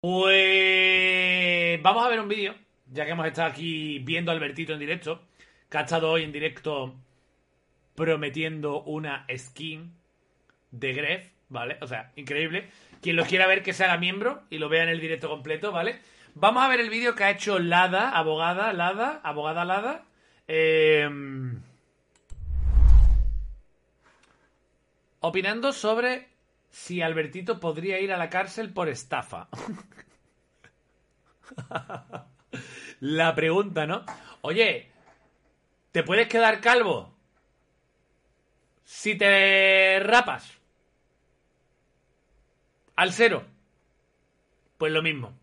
Pues vamos a ver un vídeo, ya que hemos estado aquí viendo a Albertito en directo, que ha estado hoy en directo prometiendo una skin de Gref, ¿vale? O sea, increíble. Quien lo quiera ver que se haga miembro y lo vea en el directo completo, ¿vale? Vamos a ver el vídeo que ha hecho Lada, abogada, Lada, abogada Lada. Eh, opinando sobre si Albertito podría ir a la cárcel por estafa. la pregunta, ¿no? Oye, ¿te puedes quedar calvo si te rapas? Al cero. Pues lo mismo.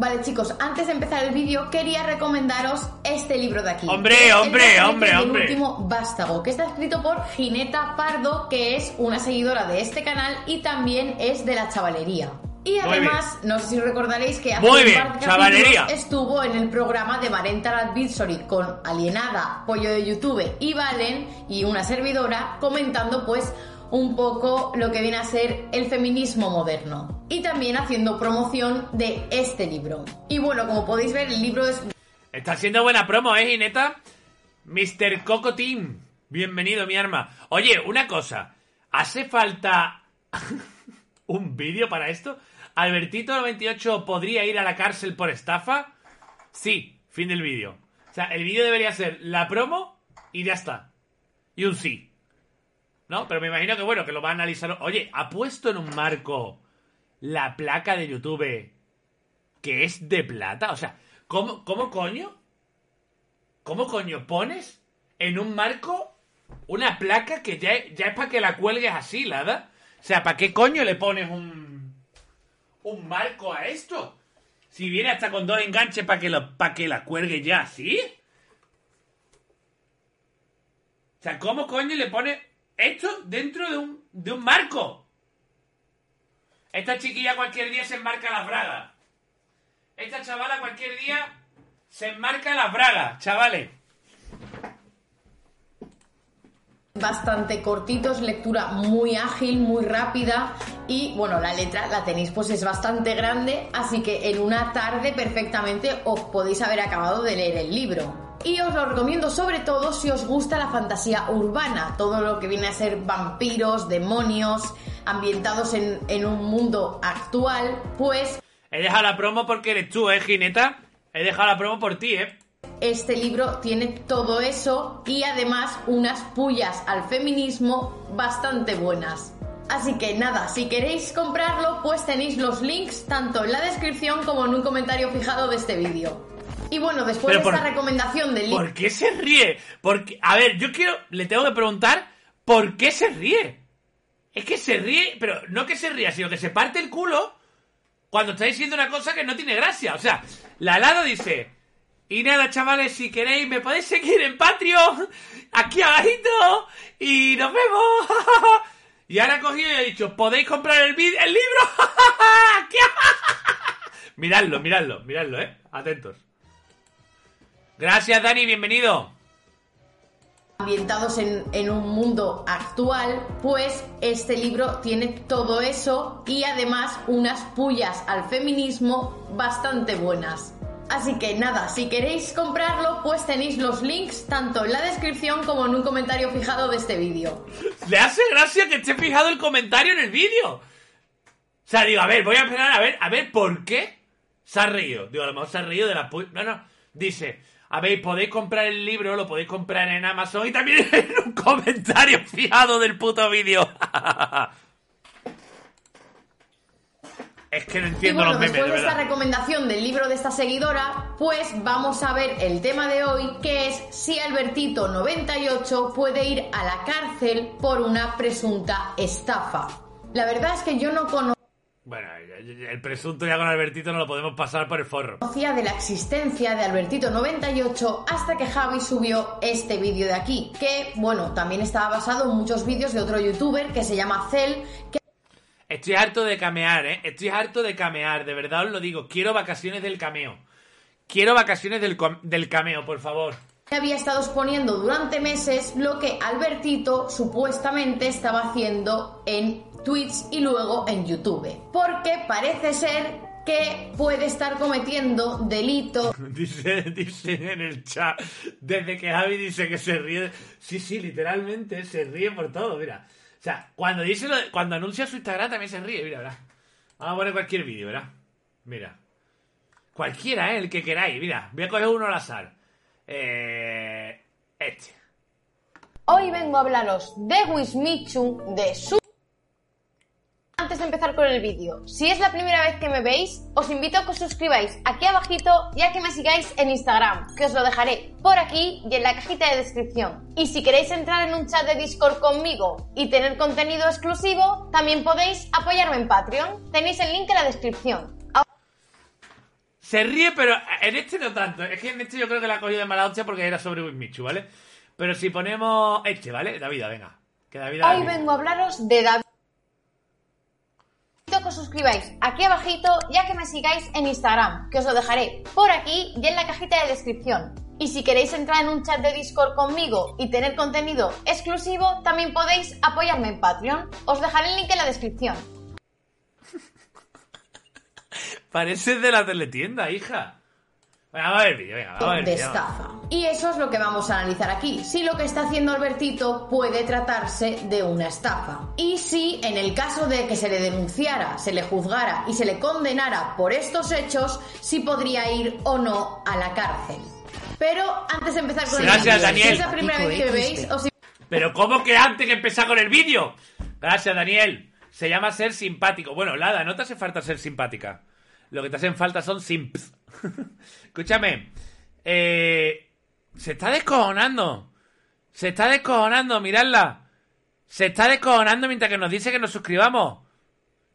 Vale, chicos, antes de empezar el vídeo, quería recomendaros este libro de aquí. Hombre, El hombre, hombre, hombre. último vástago, que está escrito por Gineta Pardo, que es una seguidora de este canal y también es de la chavalería. Y además, no sé si recordaréis que hace Muy bien, chavalería. estuvo en el programa de Parental Advisory con Alienada, Pollo de YouTube y Valen y una servidora comentando pues un poco lo que viene a ser el feminismo moderno y también haciendo promoción de este libro. Y bueno, como podéis ver, el libro es Está siendo buena promo, ¿eh, Gineta? Mr. Coco Team. Bienvenido, mi arma. Oye, una cosa. ¿Hace falta un vídeo para esto? ¿Albertito98 podría ir a la cárcel por estafa? Sí, fin del vídeo. O sea, el vídeo debería ser la promo y ya está. Y un sí. ¿No? Pero me imagino que, bueno, que lo va a analizar. Oye, ¿ha puesto en un marco la placa de YouTube que es de plata? O sea, ¿cómo, cómo coño? ¿Cómo coño pones en un marco una placa que ya, ya es para que la cuelgues así, Lada? O sea, ¿para qué coño le pones un, un marco a esto? Si viene hasta con dos enganches para que, pa' que la cuelgue ya así. O sea, ¿cómo coño le pones esto dentro de un, de un marco? Esta chiquilla cualquier día se enmarca las bragas. Esta chavala cualquier día se enmarca las bragas, chavales. bastante cortitos, lectura muy ágil, muy rápida y bueno, la letra la tenéis pues es bastante grande, así que en una tarde perfectamente os podéis haber acabado de leer el libro. Y os lo recomiendo sobre todo si os gusta la fantasía urbana, todo lo que viene a ser vampiros, demonios, ambientados en, en un mundo actual, pues He dejado la promo porque eres tú, ¿eh, Gineta? He dejado la promo por ti, ¿eh? este libro tiene todo eso y además unas pullas al feminismo bastante buenas. Así que nada, si queréis comprarlo, pues tenéis los links tanto en la descripción como en un comentario fijado de este vídeo. Y bueno, después Pero de por- esta recomendación del libro ¿Por qué se ríe? Porque, a ver, yo quiero, le tengo que preguntar por qué se ríe. Es que se ríe, pero no que se ría, sino que se parte el culo cuando está diciendo una cosa que no tiene gracia. O sea, la Lada dice, y nada, chavales, si queréis, me podéis seguir en Patreon, aquí abajito, y nos vemos. Y ahora ha cogido y ha dicho, ¿podéis comprar el, el libro? Miradlo, miradlo, miradlo, eh. Atentos. Gracias, Dani, bienvenido. ambientados en, en un mundo actual, pues este libro tiene todo eso y además unas pullas al feminismo bastante buenas. Así que nada, si queréis comprarlo, pues tenéis los links tanto en la descripción como en un comentario fijado de este vídeo. Le hace gracia que esté fijado el comentario en el vídeo. O sea, digo, a ver, voy a esperar a ver, a ver por qué se ha reído. Digo, a lo mejor se ha reído de la pu... No, no. Dice, a ver, podéis comprar el libro, lo podéis comprar en Amazon y también en un comentario fijado del puto vídeo. es que no Y entiendo bueno, los memes, de después de esta recomendación del libro de esta seguidora, pues vamos a ver el tema de hoy, que es si Albertito98 puede ir a la cárcel por una presunta estafa. La verdad es que yo no conocía Bueno, el presunto ya con Albertito no lo podemos pasar por el forro. de la existencia de Albertito98 hasta que Javi subió este vídeo de aquí, que bueno, también estaba basado en muchos vídeos de otro youtuber que se llama Cel, que Estoy harto de camear, ¿eh? Estoy harto de camear, de verdad os lo digo. Quiero vacaciones del cameo. Quiero vacaciones del, del cameo, por favor. había estado exponiendo durante meses lo que Albertito supuestamente estaba haciendo en Twitch y luego en YouTube. Porque parece ser que puede estar cometiendo delito. Dice, dice en el chat, desde que Javi dice que se ríe. Sí, sí, literalmente se ríe por todo, mira. O sea, cuando dice lo de- cuando anuncia su Instagram también se ríe, mira, verá. Vamos a poner cualquier vídeo, ¿verdad? Mira. Cualquiera, ¿eh? El que queráis, mira. Voy a coger uno al azar. Eh, este. Hoy vengo a hablaros de Wismichu, de su... Antes de empezar con el vídeo, si es la primera vez que me veis, os invito a que os suscribáis aquí abajito y a que me sigáis en Instagram, que os lo dejaré por aquí y en la cajita de descripción. Y si queréis entrar en un chat de Discord conmigo y tener contenido exclusivo, también podéis apoyarme en Patreon. Tenéis el link en la descripción. Se ríe, pero en este no tanto. Es que en este yo creo que la ha cogido de mala hostia porque era sobre Wismichu, ¿vale? Pero si ponemos este, ¿vale? David, venga. Que David Hoy vengo a hablaros de David. Invito a que os suscribáis aquí abajito y a que me sigáis en Instagram, que os lo dejaré por aquí y en la cajita de descripción. Y si queréis entrar en un chat de Discord conmigo y tener contenido exclusivo, también podéis apoyarme en Patreon. Os dejaré el link en la descripción. Parece de la teletienda, hija. Venga, vamos a ver el vídeo, venga, vamos a ver el de estafa. Y eso es lo que vamos a analizar aquí. Si lo que está haciendo Albertito puede tratarse de una estafa. Y si en el caso de que se le denunciara, se le juzgara y se le condenara por estos hechos, si podría ir o no a la cárcel. Pero antes de empezar con Gracias, el vídeo, Daniel. si es la primera vez que me veis, os Pero ¿cómo que antes que empezar con el vídeo? Gracias, Daniel. Se llama ser simpático. Bueno, Lada, no te hace falta ser simpática. Lo que te hacen falta son simps. Escúchame. Eh, se está descojonando. Se está descojonando, miradla. Se está descojonando mientras que nos dice que nos suscribamos.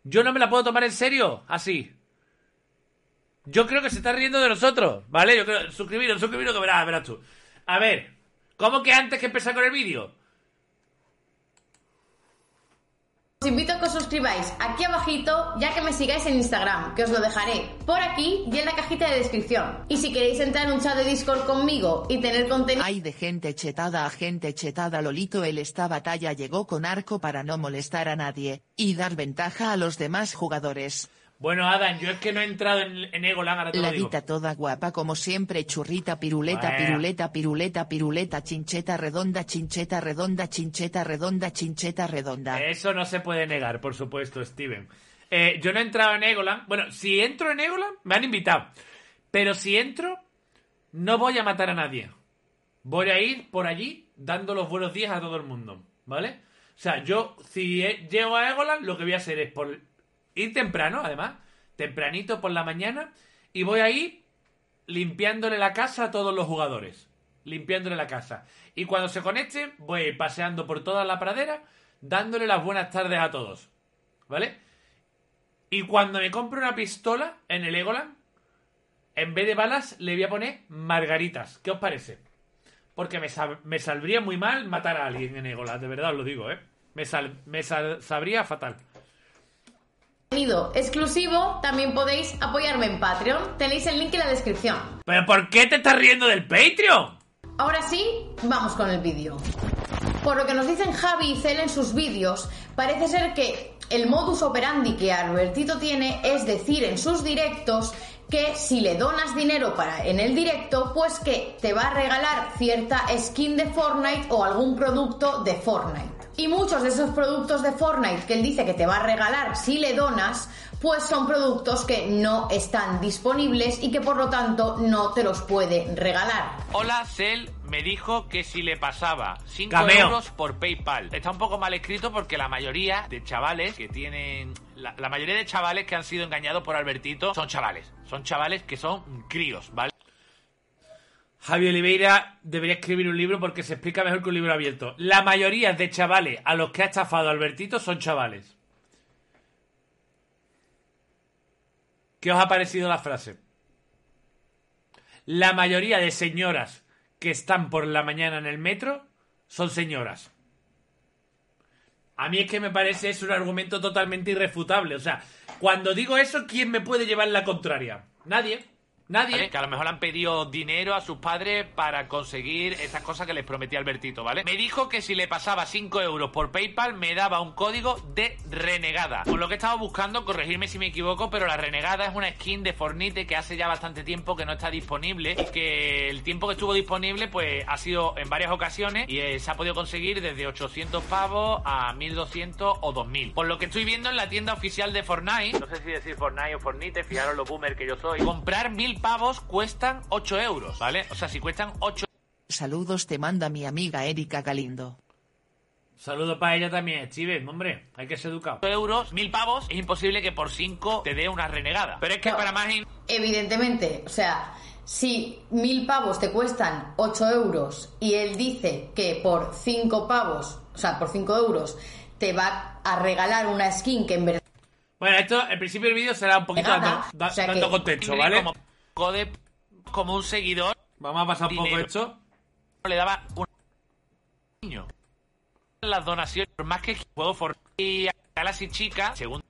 Yo no me la puedo tomar en serio, así. Yo creo que se está riendo de nosotros, ¿vale? Yo creo, suscribiros, suscribiros que verás, verás tú. A ver, ¿cómo que antes que empezar con el vídeo? Os que os suscribáis aquí abajito, ya que me sigáis en Instagram, que os lo dejaré por aquí y en la cajita de descripción. Y si queréis entrar en un chat de Discord conmigo y tener contenido... Hay de gente chetada a gente chetada Lolito el esta batalla llegó con arco para no molestar a nadie, y dar ventaja a los demás jugadores. Bueno, Adam, yo es que no he entrado en, en Egoland, ahora te La lo digo. toda guapa como siempre churrita piruleta Bueno. piruleta piruleta piruleta chincheta redonda chincheta redonda chincheta redonda chincheta redonda. Eso no se puede negar, por supuesto, Steven. Eh, yo no he entrado en Egoland. Bueno, si entro en Egoland, me han invitado. Pero si entro, no voy a matar a nadie. Voy a ir por allí dando los buenos días a todo el mundo, ¿vale? O sea, yo, si llego a Egoland, lo que voy a hacer es por ir temprano, además, tempranito por la mañana, y voy a ir limpiándole la casa a todos los jugadores. Limpiándole la casa. Y cuando se conecten, voy paseando por toda la pradera, dándole las buenas tardes a todos. ¿Vale? Y cuando me compre una pistola en el Egoland, en vez de balas, le voy a poner margaritas. ¿Qué os parece? Porque me, me saldría muy mal matar a alguien en Egoland, de verdad os lo digo, ¿eh? Me, sal- me sal- sabría fatal. Contenido exclusivo, también podéis apoyarme en Patreon. Tenéis el link en la descripción. ¿Pero por qué te estás riendo del Patreon? Ahora sí, vamos con el vídeo. Por lo que nos dicen Javi y Cel en sus vídeos, parece ser que el modus operandi que Albertito tiene es decir en sus directos que si le donas dinero para en el directo, pues que te va a regalar cierta skin de Fortnite o algún producto de Fortnite. Y muchos de esos productos de Fortnite que él dice que te va a regalar si le donas, pues son productos que no están disponibles y que por lo tanto no te los puede regalar. Hola, Cell me dijo que si le pasaba 5 Cameo. euros por PayPal. Está un poco mal escrito porque la mayoría de chavales que tienen. La, la mayoría de chavales que han sido engañados por Albertito son chavales. Son chavales que son críos, ¿vale? Javi Oliveira debería escribir un libro porque se explica mejor que un libro abierto. La mayoría de chavales a los que ha estafado Albertito son chavales. ¿Qué os ha parecido la frase? La mayoría de señoras que están por la mañana en el metro son señoras. A mí es que me parece es un argumento totalmente irrefutable. O sea, cuando digo eso, ¿quién me puede llevar la contraria? Nadie. Nadie. ¿vale? Que a lo mejor le han pedido dinero a sus padres para conseguir estas cosas que les prometía Albertito, ¿vale? Me dijo que si le pasaba 5 euros por PayPal me daba un código de renegada. Por lo que he estado buscando, corregirme si me equivoco, pero la renegada es una skin de Fornite que hace ya bastante tiempo que no está disponible y que el tiempo que estuvo disponible pues ha sido en varias ocasiones y eh, se ha podido conseguir desde 800 pavos a 1200 o 2000. Por lo que estoy viendo en la tienda oficial de Fortnite, no sé si decir Fortnite o Fornite, fijaros lo boomer que yo soy, comprar 1000 pavos cuestan 8 euros, ¿vale? O sea, si cuestan 8 Saludos te manda mi amiga Erika Galindo. Saludo para ella también, Steven, hombre, hay que ser educado. euros, 1000 pavos, es imposible que por 5 te dé una renegada. Pero es que para más... in- Evidentemente, o sea, si mil pavos te cuestan 8 euros y él dice que por 5 pavos, o sea, por 5 euros, te va a regalar una skin que en verdad Bueno, esto, el principio del vídeo será un poquito dando, da- O sea dando que- contexto, ¿vale? Como, code- como un seguidor Vamos a pasar un poco esto. le daba un niño. Las donaciones, por más que juego Fortnite y Galaxy Chica, según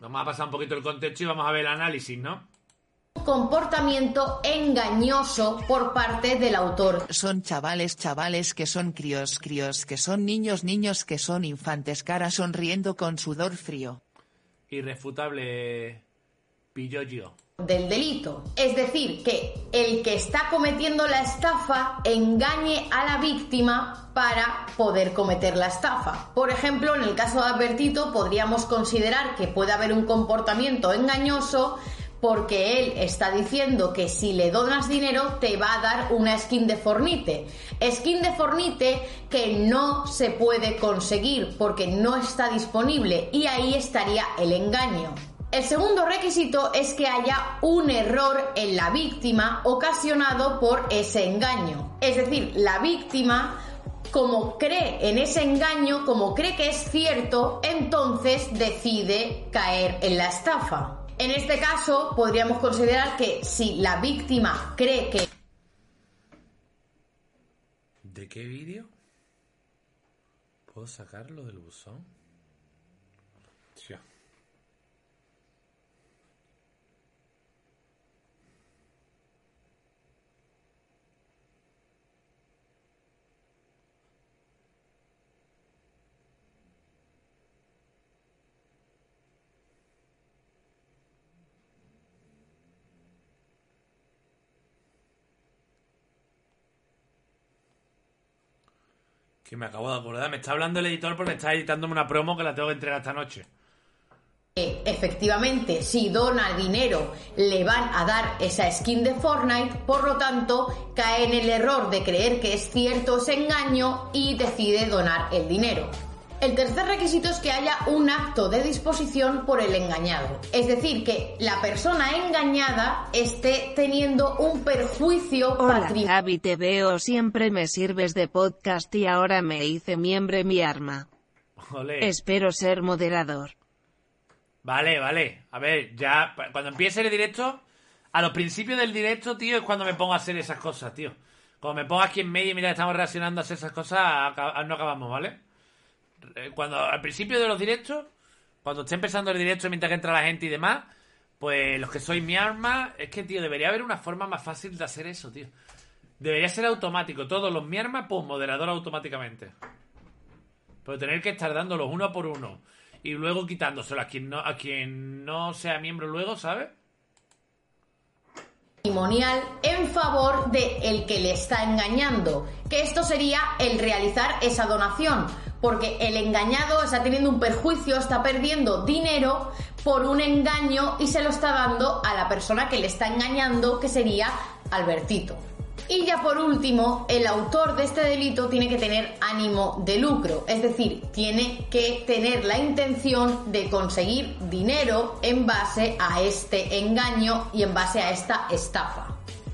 Vamos a pasar un poquito el contexto y vamos a ver el análisis, ¿no? un comportamiento engañoso por parte del autor. Son chavales chavales que son críos críos que son niños niños que son infantes cara sonriendo con sudor frío. Irrefutable Del delito. Es decir, que el que está cometiendo la estafa engañe a la víctima para poder cometer la estafa. Por ejemplo, en el caso de Albertito podríamos considerar que puede haber un comportamiento engañoso porque él está diciendo que si le donas dinero te va a dar una skin de Fornite. Skin de Fornite que no se puede conseguir porque no está disponible y ahí estaría el engaño. El segundo requisito es que haya un error en la víctima ocasionado por ese engaño. Es decir, la víctima, como cree en ese engaño, como cree que es cierto, entonces decide caer en la estafa. En este caso, podríamos considerar que si la víctima cree que ¿De qué vídeo? ¿Puedo sacarlo del buzón? Tío. Que me acabo de acordar. Me está hablando el editor porque está editándome una promo que la tengo que entregar esta noche. que efectivamente si dona dinero le van a dar esa skin de Fortnite, por lo tanto cae en el error de creer que es cierto ese engaño y decide donar el dinero. El tercer requisito es que haya un acto de disposición por el engañado, es decir, que la persona engañada esté teniendo un perjuicio patrimonial. Javi, te veo siempre me sirves de podcast y ahora me hice miembro mi arma. Ole. Espero ser moderador. Vale, vale. A ver, ya cuando empiece el directo, a los principios del directo, tío, es cuando me pongo a hacer esas cosas, tío. Cuando me pongo aquí en medio y mira, estamos reaccionando a hacer esas cosas, no acabamos, ¿vale? Eh, Cuando al principio de los directos, cuando esté empezando el directo mientras que entra la gente y demás, pues los que sois mi arma, es que, tío, debería haber una forma más fácil de hacer eso, tío. Debería ser automático. Todos los mi arma, pues moderador automáticamente. Pero tener que estar dándolos uno por uno y luego quitándoselo a quien no, a quien no sea miembro luego, ¿sabes? En favor de el que le está engañando, que esto sería el realizar esa donación, porque el engañado está teniendo un perjuicio, está perdiendo dinero por un engaño y se lo está dando a la persona que le está engañando, que sería Albertito. Y ya por último, el autor de este delito tiene que tener ánimo de lucro, es decir, tiene que tener la intención de conseguir dinero en base a este engaño y en base a esta estafa.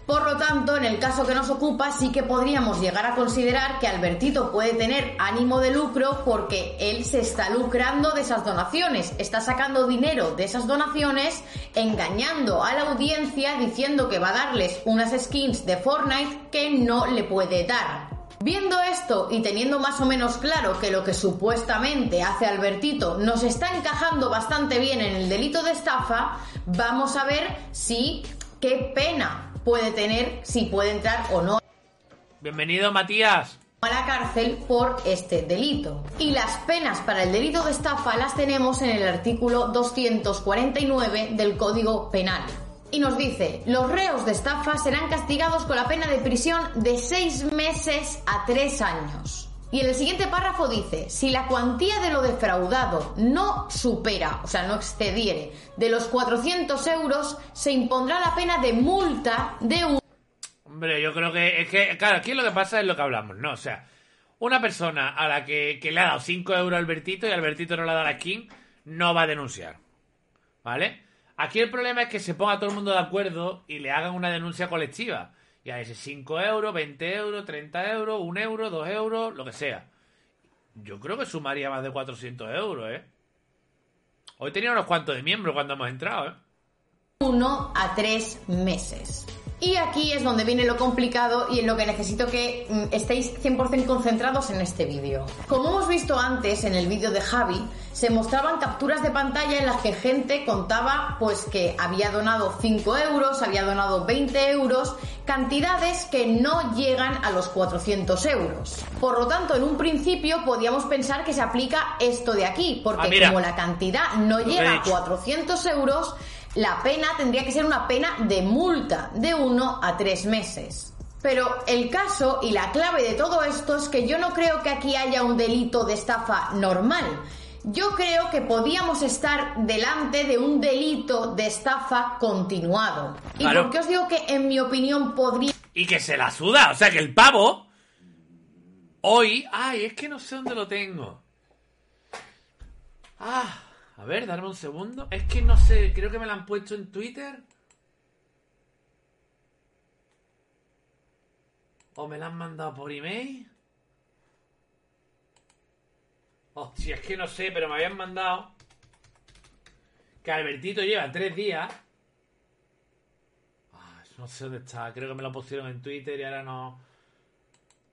Por lo tanto, en el caso que nos ocupa, sí que podríamos llegar a considerar que Albertito puede tener ánimo de lucro porque él se está lucrando de esas donaciones, está sacando dinero de esas donaciones, engañando a la audiencia diciendo que va a darles unas skins de Fortnite que no le puede dar. Viendo esto y teniendo más o menos claro que lo que supuestamente hace Albertito nos está encajando bastante bien en el delito de estafa, vamos a ver si qué pena puede tener si puede entrar o no Bienvenido, Matías. a la cárcel por este delito. Y las penas para el delito de estafa las tenemos en el artículo 249 del Código Penal. Y nos dice, los reos de estafa serán castigados con la pena de prisión de seis meses a tres años. Y en el siguiente párrafo dice, si la cuantía de lo defraudado no supera, o sea, no excediere, de los 400 euros, se impondrá la pena de multa de un Hombre, yo creo que es que, claro, aquí lo que pasa es lo que hablamos, ¿no? O sea, una persona a la que, le ha dado 5 euros a Albertito y Albertito no le ha dado a King, no va a denunciar. ¿Vale? Aquí el problema es que se ponga todo el mundo de acuerdo y le hagan una denuncia colectiva. Y a ese 5 euros, 20 euros, 30 euros, 1 euro, 2 euros, lo que sea. Yo creo que sumaría más de 400 euros, ¿eh? Hoy tenía unos cuantos de miembros cuando hemos entrado, ¿eh? 1 a 3 meses. Y aquí es donde viene lo complicado y en lo que necesito que mm, estéis 100% concentrados en este vídeo. Como hemos visto antes en el vídeo de Javi, se mostraban capturas de pantalla en las que gente contaba pues que había donado 5 euros, había donado 20 euros, cantidades que no llegan a los 400 euros. Por lo tanto, en un principio podíamos pensar que se aplica esto de aquí, porque Ah, como la cantidad no llega a dicho. 400 euros, la pena tendría que ser una pena de multa de 1 a 3 meses. Pero el caso y la clave de todo esto es que yo no creo que aquí haya un delito de estafa normal. Yo creo que podíamos estar delante de un delito de estafa continuado. ¿Y Claro. por qué os digo que en mi opinión podría Y que se la suda. O sea, que el pavo. Hoy. Ay, es que no sé dónde lo tengo. Ah, a ver, darme un segundo. Es que no sé, creo que me la han puesto en Twitter. O me la han mandado por email. Hostia, es que no sé, pero me habían mandado. Que Albertito lleva tres días. Ah, no sé dónde está. Creo que me lo pusieron en Twitter y ahora no.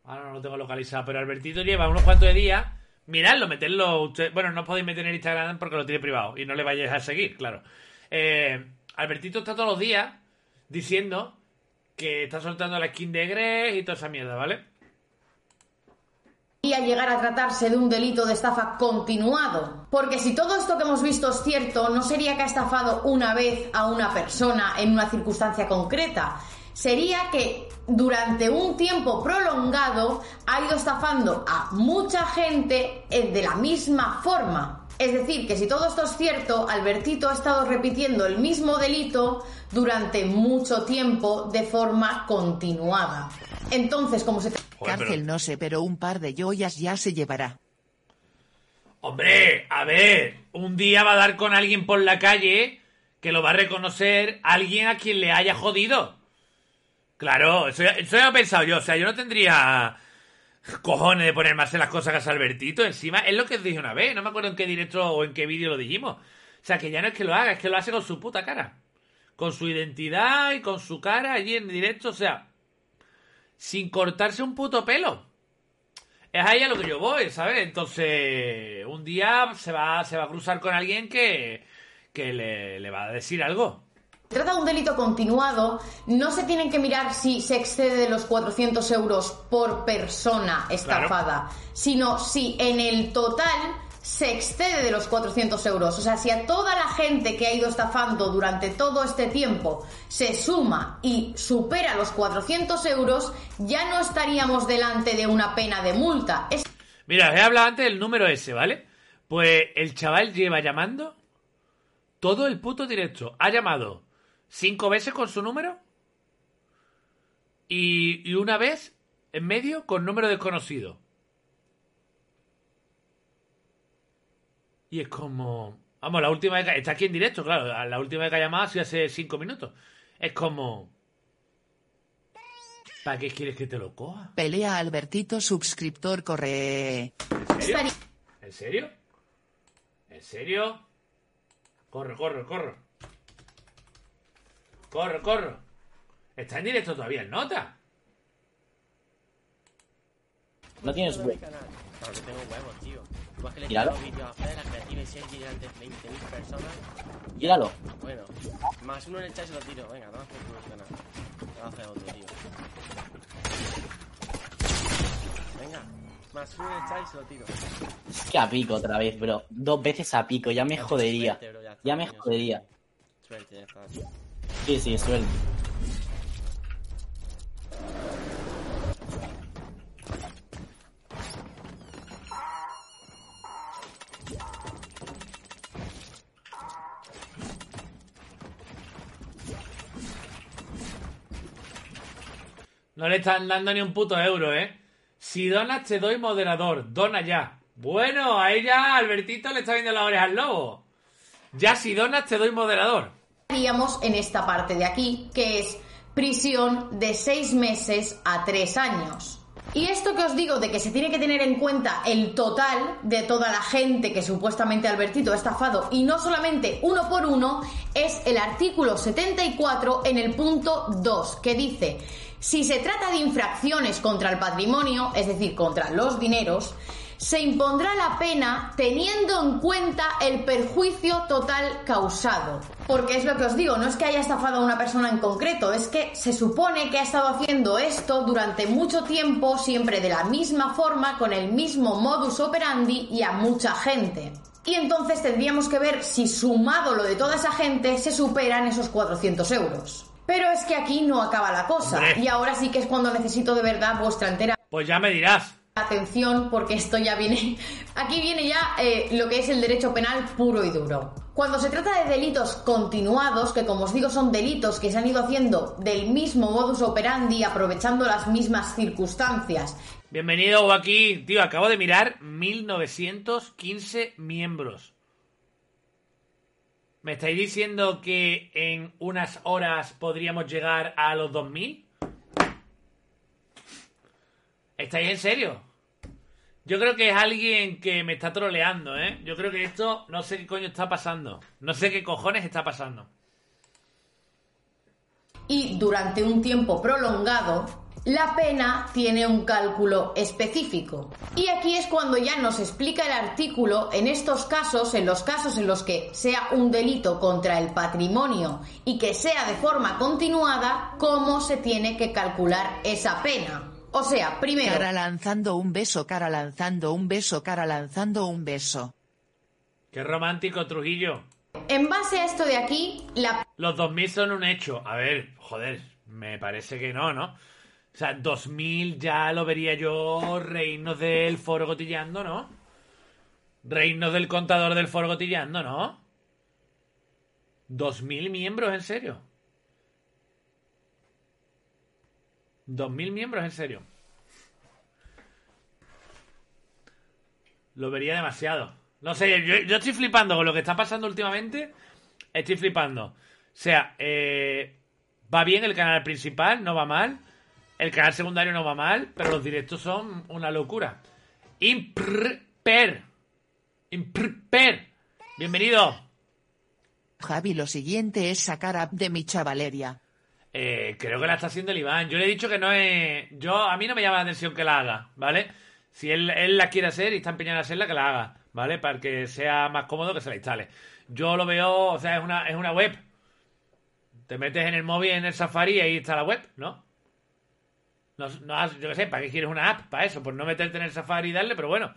Ahora no lo tengo localizado. Pero Albertito lleva unos cuantos de días. Miradlo, meterlo. Usted... Bueno, no podéis meter en Instagram porque lo tiene privado. Y no le vayáis a seguir, claro. Eh, Albertito está todos los días diciendo que está soltando la skin de Greg y toda esa mierda, ¿vale? llegar a tratarse de un delito de estafa continuado. Porque si todo esto que hemos visto es cierto, no sería que ha estafado una vez a una persona en una circunstancia concreta. Sería que durante un tiempo prolongado ha ido estafando a mucha gente eh, de la misma forma. Es decir, que si todo esto es cierto, Albertito ha estado repitiendo el mismo delito durante mucho tiempo de forma continuada. Entonces, como se Joder, Cárcel pero- no sé, pero un par de joyas ya se llevará. Hombre, a ver, un día va a dar con alguien por la calle que lo va a reconocer alguien a quien le haya jodido. Claro, eso ya, lo he pensado yo. O sea, yo no tendría cojones de ponerme a hacer las cosas que hace Albertito. Encima, es lo que dije una vez. No me acuerdo en qué directo o en qué vídeo lo dijimos. O sea, que ya no es que lo haga, es que lo hace con su puta cara. Con su identidad y con su cara allí en directo. O sea, sin cortarse un puto pelo. Es ahí a lo que yo voy, ¿sabes? Entonces, un día se va, se va a cruzar con alguien que, que le, le va a decir algo. Se trata de un delito continuado, no se tienen que mirar si se excede de los 400 euros por persona estafada, sino si en el total se excede de los 400 euros. O sea, si a toda la gente que ha ido estafando durante todo este tiempo se suma y supera los 400 euros, ya no estaríamos delante de una pena de multa. Es Mira, he hablado antes del número ese, ¿vale? Pues el chaval lleva llamando todo el puto directo. Ha llamado cinco veces con su número y, y una vez en medio con número desconocido. Y es como... Vamos, la última vez que... Está aquí en directo, claro. La última vez que ha llamado ha sido hace cinco minutos. Es como... ¿Para qué quieres que te lo coja? Pelea Albertito suscriptor corre. ¿En serio? ¿En serio? ¿En serio? Corre, corre, corre. Corre, corre. Está en directo todavía el nota. No tienes huevo. Igual que le Míralo. tiro vídeos a hacer, a creativa y serie ante 20.000 personas. Míralo. Bueno, más uno en el chat y se lo tiro. Venga, vamos a hacer suena. Vamos a hacer otro, tío. Venga, más uno en el chat y se lo tiro. Es que a pico otra vez, bro. Dos veces a pico, ya me jodería. Suerte, bro, ya está, Ya me jodería. Suerte, ya está, tío. Sí, sí, suerte. No le están dando ni un puto euro, ¿eh? Si donas, te doy moderador. Dona ya. Bueno, a ella Albertito le está viendo las orejas al lobo. Ya si donas, te doy moderador. Haríamos en esta parte de aquí, que es prisión de seis meses a tres años. Y esto que os digo de que se tiene que tener en cuenta el total de toda la gente que supuestamente Albertito ha estafado y no solamente uno por uno, es el artículo 74 en el punto 2, que dice, si se trata de infracciones contra el patrimonio, es decir, contra los dineros, se impondrá la pena teniendo en cuenta el perjuicio total causado. Porque es lo que os digo, no es que haya estafado a una persona en concreto, es que se supone que ha estado haciendo esto durante mucho tiempo, siempre de la misma forma, con el mismo modus operandi y a mucha gente. Y entonces tendríamos que ver si sumado lo de toda esa gente se superan esos 400 euros. Pero es que aquí no acaba la cosa, Hombre. y ahora sí que es cuando necesito de verdad vuestra entera Pues ya me dirás. Atención, porque esto ya viene. Aquí viene ya eh, lo que es el derecho penal puro y duro. Cuando se trata de delitos continuados, que como os digo son delitos que se han ido haciendo del mismo modus operandi, aprovechando las mismas circunstancias, Bienvenido aquí. Tío, acabo de mirar 1915 miembros. ¿Me estáis diciendo que en unas horas podríamos llegar a los 2000? ¿Estáis en serio? Yo creo que es alguien que me está troleando, ¿eh? Yo creo que esto no sé qué coño está pasando. No sé qué cojones está pasando. y durante un tiempo prolongado, la pena tiene un cálculo específico. Y aquí es cuando ya nos explica el artículo, en estos casos, en los casos en los que sea un delito contra el patrimonio y que sea de forma continuada, cómo se tiene que calcular esa pena. O sea, primero, Cara lanzando un beso, cara lanzando un beso, cara lanzando un beso. Qué romántico, Trujillo. en base a esto de aquí, la Los 2000 son un hecho. A ver, joder, me parece que no, ¿no? O sea, 2000 ya lo vería yo reinos del foro gotillando, ¿no? Reinos del contador del foro gotillando, ¿no? 2000 miembros, en serio. 2000 miembros, en serio. Lo vería demasiado. No sé, yo, estoy flipando con lo que está pasando últimamente. Estoy flipando. O sea, eh, va bien el canal principal, no va mal. El canal secundario no va mal, pero los directos son una locura. Imper. Imper. Bienvenido. Javi, lo siguiente es sacar app de Micha Valeria. Eh, creo que la está haciendo el Iván. Yo le he dicho que no es. Yo, a mí no me llama la atención que la haga, ¿vale? Si él, él la quiere hacer y está empeñado en hacerla, que la haga, ¿vale? Para que sea más cómodo que se la instale. Yo lo veo, o sea, es una, es una web. Te metes en el móvil, en el Safari y ahí está la web, ¿no? No, no yo qué sé, ¿para qué quieres una app? Para eso, por no meterte en el Safari y darle, pero bueno.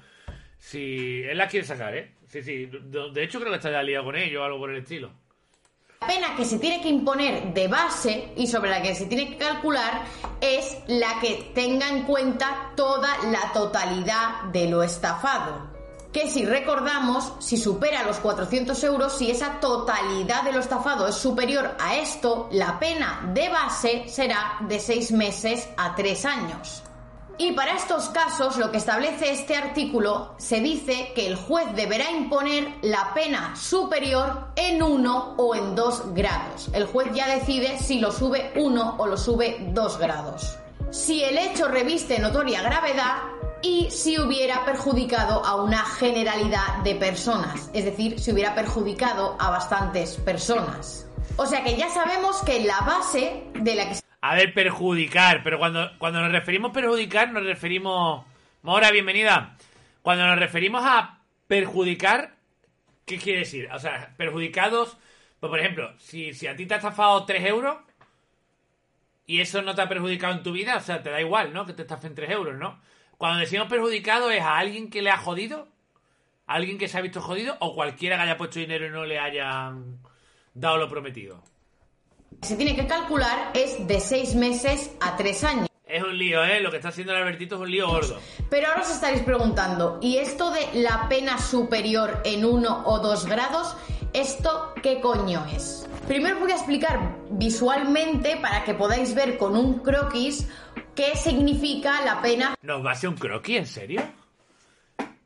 Si él la quiere sacar, ¿eh? Sí, sí. De hecho, creo que está ya liado con ello o algo por el estilo. Pena que se tiene que imponer de base y sobre la que se tiene que calcular es la que tenga en cuenta toda la totalidad de lo estafado. Que si recordamos, si supera los 400 euros, si esa totalidad de lo estafado es superior a esto, la pena de base será de 6 meses a 3 años. Y para estos casos, lo que establece este artículo, se dice que el juez deberá imponer la pena superior en uno o en dos grados. El juez ya decide si lo sube uno o lo sube dos grados. Si el hecho reviste notoria gravedad y si hubiera perjudicado a una generalidad de personas, es decir, si hubiera perjudicado a bastantes personas. O sea que ya sabemos que la base de la que A ver, perjudicar, pero cuando, cuando nos referimos perjudicar, nos referimos. Mora, bienvenida. Cuando nos referimos a perjudicar, ¿qué quiere decir? O sea, perjudicados, pues por ejemplo, si, si a ti te ha estafado 3 euros y eso no te ha perjudicado en tu vida, o sea, te da igual, ¿no? Que te estafen 3 euros, ¿no? Cuando decimos perjudicado es a alguien que le ha jodido, a alguien que se ha visto jodido o cualquiera que haya puesto dinero y no le hayan dado lo prometido. Se tiene que calcular es de 6 meses a 3 años. Es un lío, ¿eh? Lo que está haciendo el Albertito es un lío gordo. Pero ahora os estaréis preguntando, ¿y esto de la pena superior en 1 o 2 grados, esto qué coño es? Primero voy a explicar visualmente para que podáis ver con un croquis qué significa la pena ¿Nos va a hacer un croquis, en serio?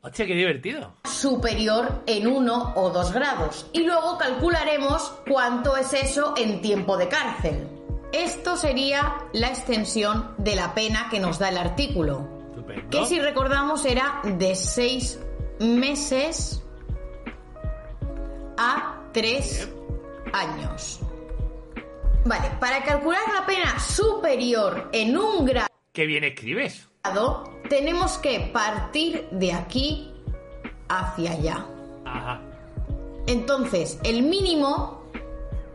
Hostia, qué divertido. superior en 1 o 2 grados. Y luego calcularemos cuánto es eso en tiempo de cárcel. Esto sería la extensión de la pena que nos da el artículo. Estupendo. Que si recordamos era de 6 meses a 3 años. Vale, para calcular la pena superior en un grado Qué bien escribes. Tenemos que partir de aquí hacia allá. Ajá. Entonces, el mínimo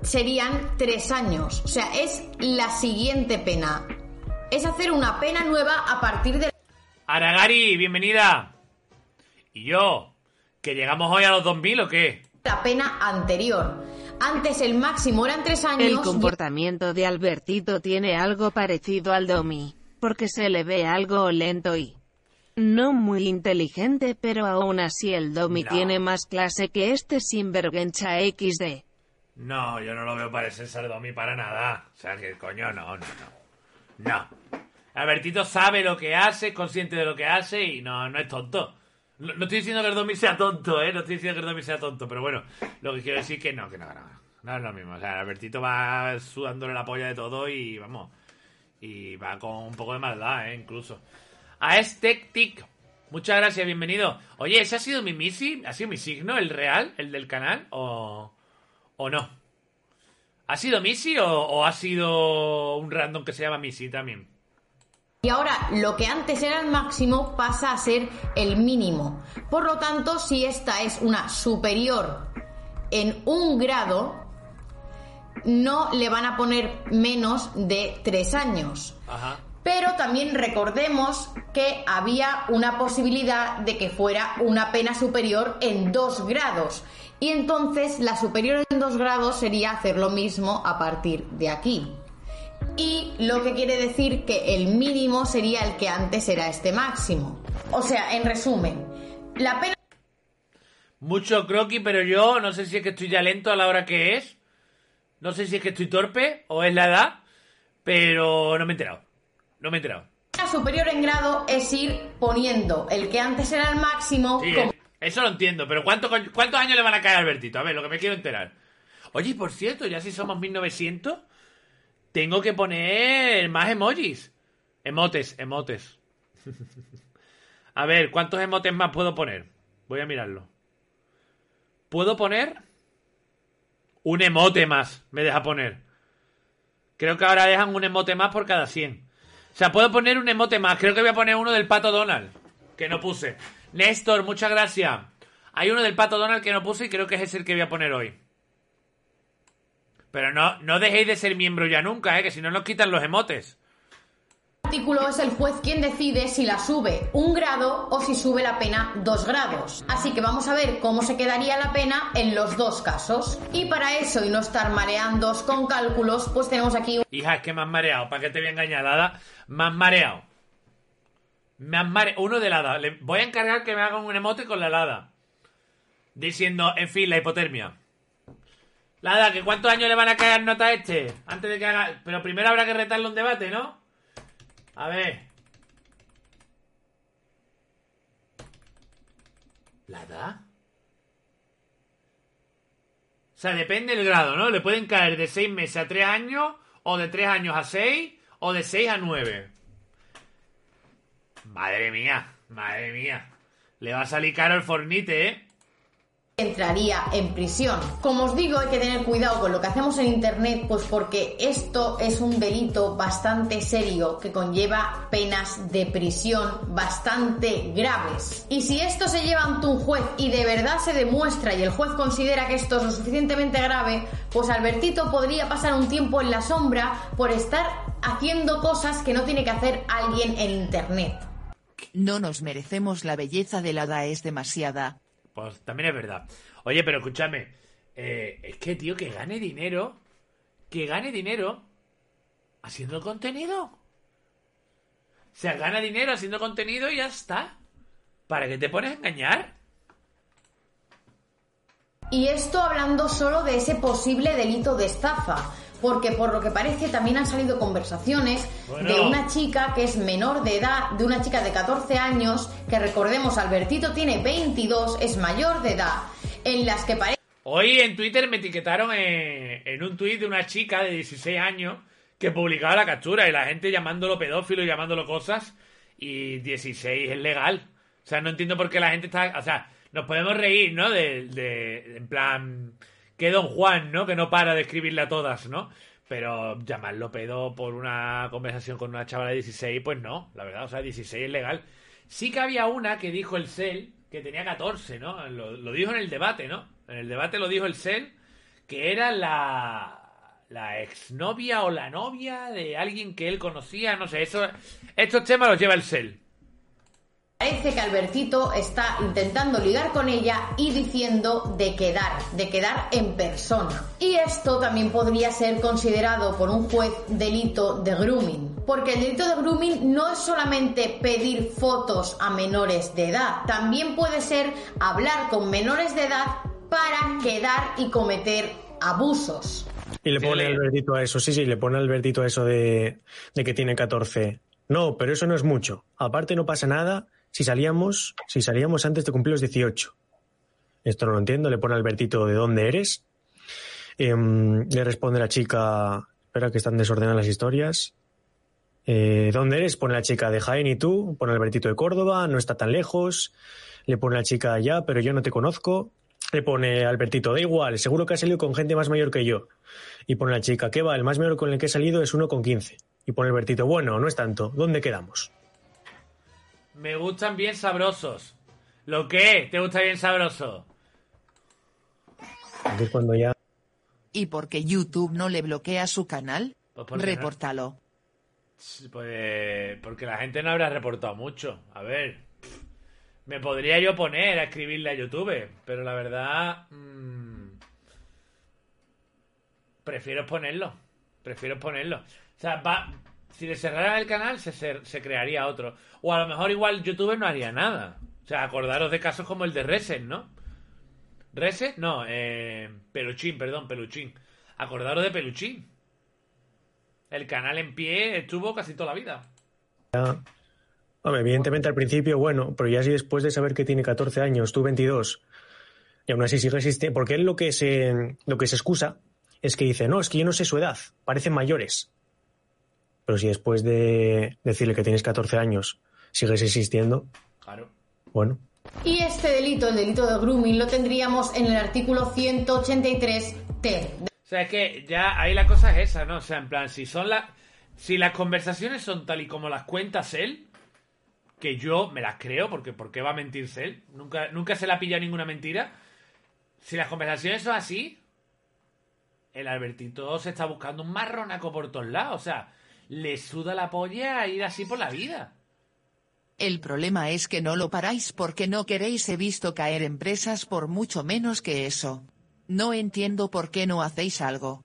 serían tres años. O sea, es la siguiente pena. Es hacer una pena nueva a partir de Aragari, bienvenida. ¿Y yo? ¿Que llegamos hoy a los 2000 o qué? la pena anterior. Antes el máximo eran tres años. El comportamiento de Albertito tiene algo parecido al Domi, porque se le ve algo lento y no muy inteligente, pero aún así el Domi No. tiene más clase que este sinvergüenza XD. No, yo no lo veo parecerse al Domi para nada. O sea, que coño, no, no, no. No. Albertito sabe lo que hace, es consciente de lo que hace y no, no es tonto. No, no estoy diciendo que el Domi sea tonto, ¿eh? No estoy diciendo que el Domi sea tonto, pero bueno, lo que quiero decir es que no, que no, no. No es lo mismo. O sea, Albertito va sudándole la polla de todo y vamos. Y va con un poco de maldad, ¿eh? Incluso. A este tic. Muchas gracias, bienvenido. Oye, ¿ese ha sido mi misi? ¿Ha sido mi signo, el real, el del canal? ¿O, o no? ¿Ha sido Missy o, o ha sido un random que se llama Missy también? Y ahora lo que antes era el máximo pasa a ser el mínimo. Por lo tanto, si esta es una superior en un grado, no le van a poner menos de tres años. Ajá. Pero también recordemos que había una posibilidad de que fuera una pena superior en dos grados. Y entonces la superior en dos grados sería hacer lo mismo a partir de aquí. Y lo que quiere decir que el mínimo sería el que antes era este máximo. O sea, en resumen, la pena Mucho croquis, pero yo no sé si es que estoy ya lento a la hora que es. No sé si es que estoy torpe o es la edad. Pero no me he enterado. No me he enterado. superior en grado es ir poniendo el que antes era el máximo Sí, como eso lo entiendo, pero ¿cuánto, coño- ¿cuántos años le van a caer a Albertito? A ver, lo que me quiero enterar. Oye, y por cierto, ya si somos 1900, tengo que poner más emojis. Emotes, emotes. a ver, ¿cuántos emotes más puedo poner? Voy a mirarlo. ¿Puedo poner? Un emote más, me deja poner. Creo que ahora dejan un emote más por cada 100. O sea, puedo poner un emote más. Creo que voy a poner uno del pato Donald. Que no puse. Néstor, muchas gracias. Hay uno del pato Donald que no puse y creo que es el que voy a poner hoy. Pero no, no dejéis de ser miembro ya nunca, ¿eh? Que si no nos quitan los emotes. Artículo es el juez quien decide si la sube un grado o si sube la pena dos grados. Así que vamos a ver cómo se quedaría la pena en los dos casos. Y para eso y no estar mareándoos con cálculos, pues tenemos aquí Hija, es que me has mareado. ¿Para qué te voy a engañar, Hada? Me has mareado. Me has mareado. Uno de la hada. Le voy a encargar que me hagan un emote con la helada. Diciendo, en fin, la hipotermia. La hada, ¿que cuántos años le van a caer nota este? Antes de que haga... Pero primero habrá que retarle un debate, ¿no? A ver. ¿La edad? O sea, depende del grado, ¿no? Le pueden caer de 6 meses a 3 años, o de 3 años a 6, o de 6 a 9. Madre mía, madre mía. Le va a salir caro el fornite, ¿eh? Entraría en prisión. Como os digo, hay que tener cuidado con lo que hacemos en internet, pues porque esto es un delito bastante serio que conlleva penas de prisión bastante graves. Y si esto se lleva ante un juez y de verdad se demuestra y el juez considera que esto es lo suficientemente grave, pues Albertito podría pasar un tiempo en la sombra por estar haciendo cosas que no tiene que hacer alguien en internet. No nos merecemos la belleza de la hada es demasiada. Pues también es verdad. Oye, pero escúchame. eh, es que, tío, que gane dinero. Que gane dinero haciendo contenido. O sea, gana dinero haciendo contenido y ya está. ¿Para qué te pones a engañar? Y esto hablando solo de ese posible delito de estafa, porque por lo que parece también han salido conversaciones Bueno. de una chica que es menor de edad, de una chica de 14 años, que recordemos, Albertito tiene 22, es mayor de edad, en las que parece Hoy en Twitter me etiquetaron en, en un tuit de una chica de 16 años que publicaba la captura y la gente llamándolo pedófilo y llamándolo cosas y 16 es legal. O sea, no entiendo por qué la gente está... O sea, nos podemos reír, ¿no? De, de- en plan... Que Don Juan, ¿no? Que no para de escribirle a todas, ¿no? Pero llamarlo pedo por una conversación con una chavala de 16, pues no, la verdad, o sea, 16 es legal. Sí que había una que dijo el CEL que tenía 14, ¿no? Lo, dijo en el debate, ¿no? En el debate lo dijo el CEL, que era la, la exnovia o la novia de alguien que él conocía, no sé, eso, estos temas los lleva el CEL. Parece que Albertito está intentando ligar con ella y diciendo de quedar, de quedar en persona. Y esto también podría ser considerado por un juez delito de grooming. Porque el delito de grooming no es solamente pedir fotos a menores de edad, también puede ser hablar con menores de edad para quedar y cometer abusos. Y le pone Albertito a eso, sí, sí, le pone Albertito a eso de, de que tiene 14. No, pero eso no es mucho. Aparte no pasa nada si salíamos, si salíamos antes de cumplir los 18. Esto no lo entiendo, le pone Albertito de dónde eres. Em, le responde la chica, espera que están desordenadas las historias. Eh, ¿Dónde eres? Pone la chica de Jaén y tú, pone Albertito de Córdoba, no está tan lejos. Le pone la chica allá, pero yo no te conozco. Le pone Albertito, da igual, seguro que has salido con gente más mayor que yo. Y pone la chica, ¿qué va? El más mayor con el que he salido es uno con 15. Y pone Albertito, bueno, no es tanto, ¿dónde quedamos? Me gustan bien sabrosos. ¿Lo qué? ¿Te gusta bien sabroso? Es cuando ya... ¿Y por qué YouTube no le bloquea su canal? Pues porque no- Repórtalo. Pues porque la gente no habrá reportado mucho. A ver, me podría yo poner a escribirle a YouTube, pero la verdad mm, prefiero ponerlo. Prefiero ponerlo. O sea, va, si le cerraran el canal se, se crearía otro. O a lo mejor igual YouTube no haría nada. O sea, acordaros de casos como el de Reset, ¿no? Reset, no, eh, Peluchín, perdón, Peluchín. Acordaros de Peluchín. El canal en pie estuvo casi toda la vida. Hombre, evidentemente al principio, bueno, pero ya si después de saber que tiene 14 años, tú 22, y aún así sigue existiendo, porque él lo que se, lo que se excusa es que dice, no, es que yo no sé su edad, parecen mayores. Pero si después de decirle que tienes 14 años sigues existiendo, Claro. bueno, Y este delito, el delito de grooming, lo tendríamos en el artículo 183T O sea, es que ya ahí la cosa es esa, ¿no? O sea, en plan, si son las. Si las conversaciones son tal y como las cuentas él, que yo me las creo, porque ¿por qué va a mentirse él? Nunca, nunca se le ha pillado ninguna mentira. Si las conversaciones son así, el Albertito se está buscando un marronaco por todos lados. O sea, le suda la polla ir así por la vida. El problema es que no lo paráis porque no queréis he visto caer empresas por mucho menos que eso. No entiendo por qué no hacéis algo.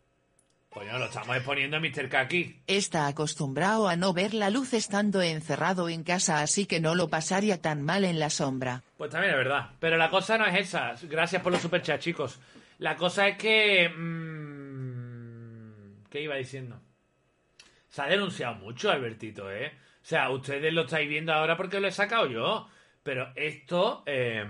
Coño, lo estamos exponiendo a Mr. Kaki. Está acostumbrado a no ver la luz estando encerrado en casa así que no lo pasaría tan mal en la sombra. Pues también es verdad. Pero la cosa no es esa. Gracias por los superchats, chicos. La cosa es que... mm, ¿Qué iba diciendo? Se ha denunciado mucho, Albertito, ¿eh? O sea, ustedes lo estáis viendo ahora porque lo he sacado yo. Pero esto... eh,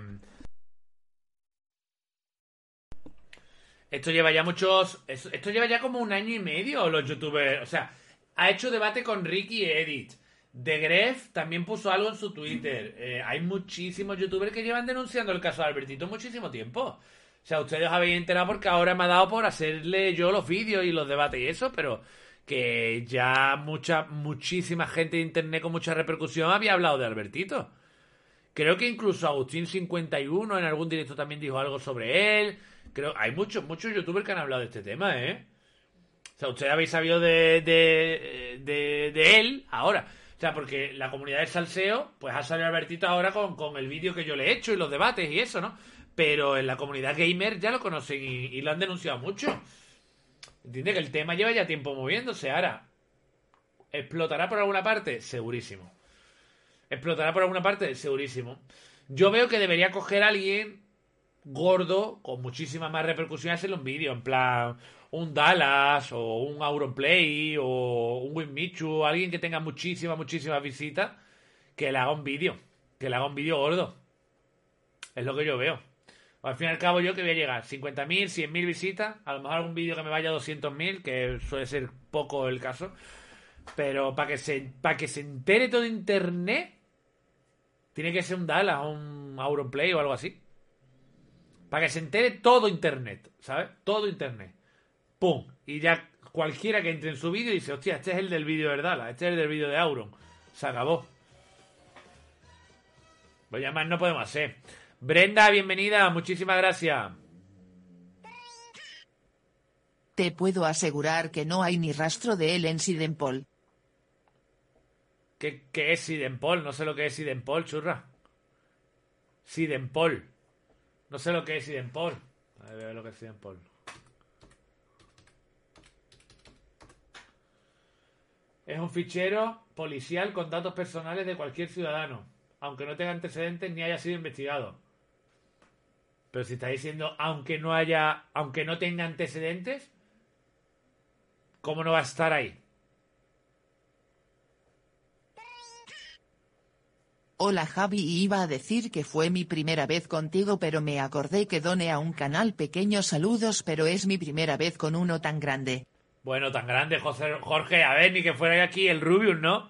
Esto lleva ya muchos... Esto lleva ya como un año y medio los youtubers... O sea, ha hecho debate con Ricky y Edith. De Gref también puso algo en su Twitter. Eh, hay muchísimos youtubers que llevan denunciando el caso de Albertito muchísimo tiempo. O sea, ustedes os habéis enterado porque ahora me ha dado por hacerle yo los vídeos y los debates y eso, pero que ya mucha, muchísima gente de internet con mucha repercusión había hablado de Albertito. Creo que incluso Agustín51 en algún directo también dijo algo sobre él. Creo hay muchos, muchos youtubers que han hablado de este tema, ¿eh? O sea, ustedes habéis sabido de, de, de, él ahora. O sea, porque la comunidad de salseo, pues ha salido Albertito ahora con, con el vídeo que yo le he hecho y los debates y eso, ¿no? Pero en la comunidad gamer ya lo conocen y lo han denunciado mucho. Entiende que el tema lleva ya tiempo moviéndose. Ahora, ¿explotará por alguna parte? Segurísimo. ¿Explotará por alguna parte? Segurísimo. Yo veo que debería coger a alguien gordo, con muchísima más repercusión, y hacerle un vídeo. En plan, un Dallas, o un Auronplay, o un Winmichu, alguien que tenga muchísimas, muchísimas visitas, que le haga un vídeo. Que le haga un vídeo gordo. Es lo que yo veo. Al fin y al cabo, yo que voy a llegar 50.000, 100.000 visitas, a lo mejor algún vídeo que me vaya a 200.000, que suele ser poco el caso. Pero para que se, para que se entere todo internet, tiene que ser un Dallas o un Auronplay o algo así. Para que se entere todo internet, ¿sabes? Todo internet. ¡Pum! Y ya cualquiera que entre en su vídeo dice, hostia, este es el del vídeo de Dallas, este es el del vídeo de Auron. Se acabó. Pues ya más no podemos hacer. Brenda, bienvenida, muchísimas gracias. Te puedo asegurar que no hay ni rastro de él en Sidenpol. ¿Qué, qué es Sidenpol? No sé lo que es Sidenpol, churra. Sidenpol. No sé lo que es Sidenpol. A ver, a ver lo que es Sidenpol. Es un fichero policial con datos personales de cualquier ciudadano, aunque no tenga antecedentes ni haya sido investigado. Pero si está diciendo aunque no haya, aunque no tenga antecedentes, ¿cómo no va a estar ahí? Hola Javi y iba a decir que fue mi primera vez contigo pero me acordé que doné a un canal pequeño saludos pero es mi primera vez con uno tan grande. Bueno, tan grande, José, Jorge. A ver, ni que fuera aquí el Rubius, ¿no?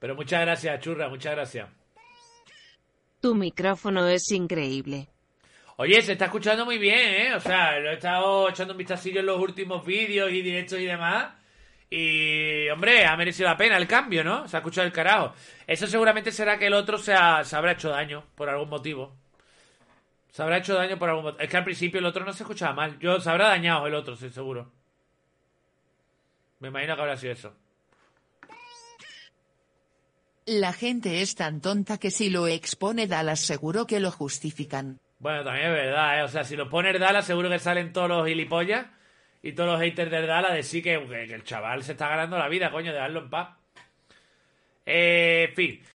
Pero muchas gracias, churra, muchas gracias. Tu micrófono es increíble. Oye, se está escuchando muy bien, ¿eh? O sea, lo he estado echando un vistacillo en los últimos vídeos y directos y demás. Y, hombre, ha merecido la pena el cambio, ¿no? Se ha escuchado el carajo. Eso seguramente será que el otro se, ha- se habrá hecho daño por algún motivo. Se habrá hecho daño por algún motivo. Es que al principio el otro no se escuchaba mal. Yo, se habrá dañado el otro, sí, seguro. Me imagino que habrá sido eso. La gente es tan tonta que si lo expone Dallas seguro que lo justifican. Bueno, también es verdad, ¿eh? O sea, si lo pone Dala, seguro que salen todos los gilipollas y todos los haters del Dala de sí que, el chaval se está ganando la vida, coño, dejarlo en paz. Eh, fin.